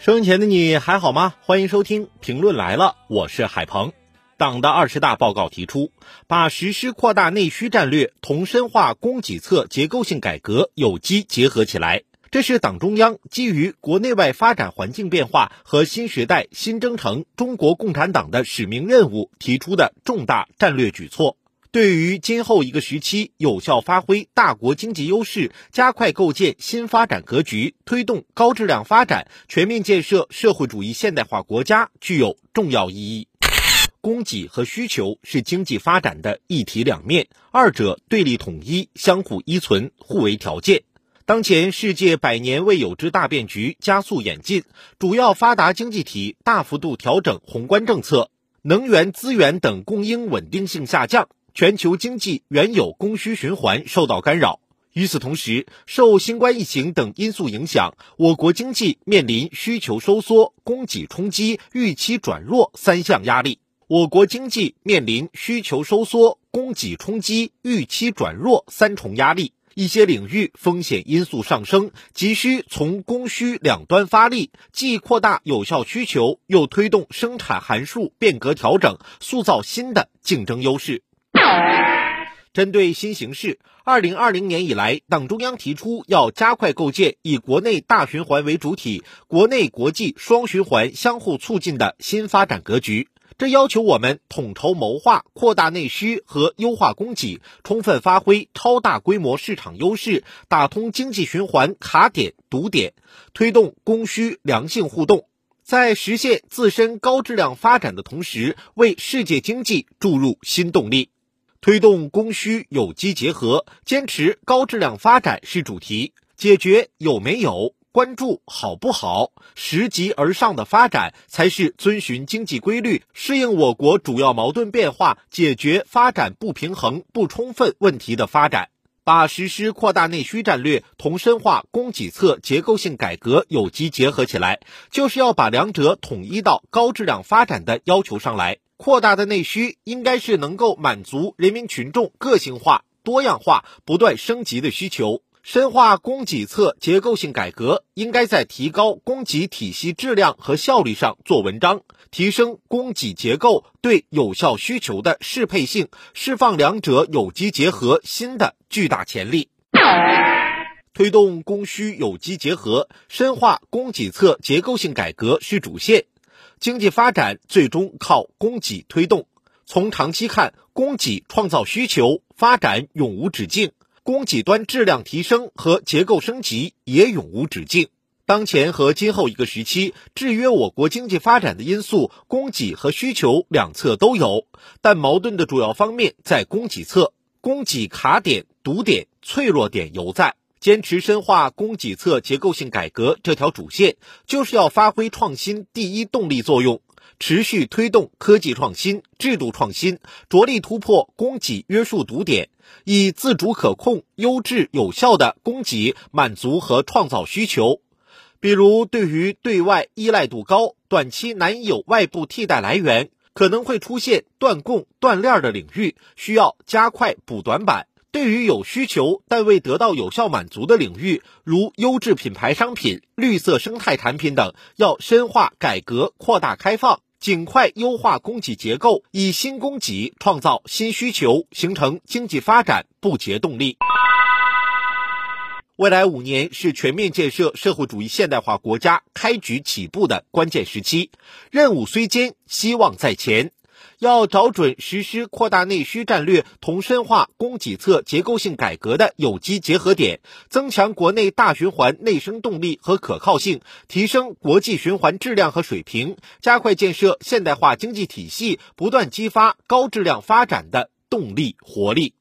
收音前的你还好吗？欢迎收听评论来了，我是海鹏。党的二十大报告提出，把实施扩大内需战略同深化供给侧结构性改革有机结合起来，这是党中央基于国内外发展环境变化和新时代新征程中国共产党的使命任务提出的重大战略举措。对于今后一个时期有效发挥大国经济优势，加快构建新发展格局，推动高质量发展，全面建设社会主义现代化国家，具有重要意义。供给和需求是经济发展的一体两面，二者对立统一，相互依存，互为条件。当前世界百年未有之大变局加速演进，主要发达经济体大幅度调整宏观政策，能源资源等供应稳定性下降。全球经济原有供需循环受到干扰。与此同时，受新冠疫情等因素影响，我国经济面临需求收缩、供给冲击、预期转弱三项压力。我国经济面临需求收缩、供给冲击、预期转弱三重压力，一些领域风险因素上升，急需从供需两端发力，既扩大有效需求，又推动生产函数变革调整，塑造新的竞争优势。针对新形势，二零二零年以来，党中央提出要加快构建以国内大循环为主体、国内国际双循环相互促进的新发展格局。这要求我们统筹谋划扩大内需和优化供给，充分发挥超大规模市场优势，打通经济循环卡点堵点，推动供需良性互动，在实现自身高质量发展的同时，为世界经济注入新动力。推动供需有机结合，坚持高质量发展是主题，解决有没有、关注好不好、拾级而上的发展，才是遵循经济规律、适应我国主要矛盾变化、解决发展不平衡不充分问题的发展。把实施扩大内需战略同深化供给侧结构性改革有机结合起来，就是要把两者统一到高质量发展的要求上来。扩大的内需应该是能够满足人民群众个性化、多样化、不断升级的需求；深化供给侧结构性改革，应该在提高供给体系质量和效率上做文章，提升供给结构对有效需求的适配性，释放两者有机结合新的巨大潜力。推动供需有机结合，深化供给侧结构性改革是主线。经济发展最终靠供给推动。从长期看，供给创造需求，发展永无止境；供给端质量提升和结构升级也永无止境。当前和今后一个时期，制约我国经济发展的因素，供给和需求两侧都有，但矛盾的主要方面在供给侧，供给卡点、堵点、脆弱点犹在。坚持深化供给侧结构性改革这条主线，就是要发挥创新第一动力作用，持续推动科技创新、制度创新，着力突破供给约束堵点，以自主可控、优质有效的供给满足和创造需求。比如，对于对外依赖度高、短期难以有外部替代来源，可能会出现断供断链的领域，需要加快补短板。对于有需求但未得到有效满足的领域，如优质品牌商品、绿色生态产品等，要深化改革、扩大开放，尽快优化供给结构，以新供给创造新需求，形成经济发展不竭动力。未来五年是全面建设社会主义现代化国家开局起步的关键时期，任务虽艰，希望在前。要找准实施扩大内需战略同深化供给侧结构性改革的有机结合点，增强国内大循环内生动力和可靠性，提升国际循环质量和水平，加快建设现代化经济体系，不断激发高质量发展的动力活力。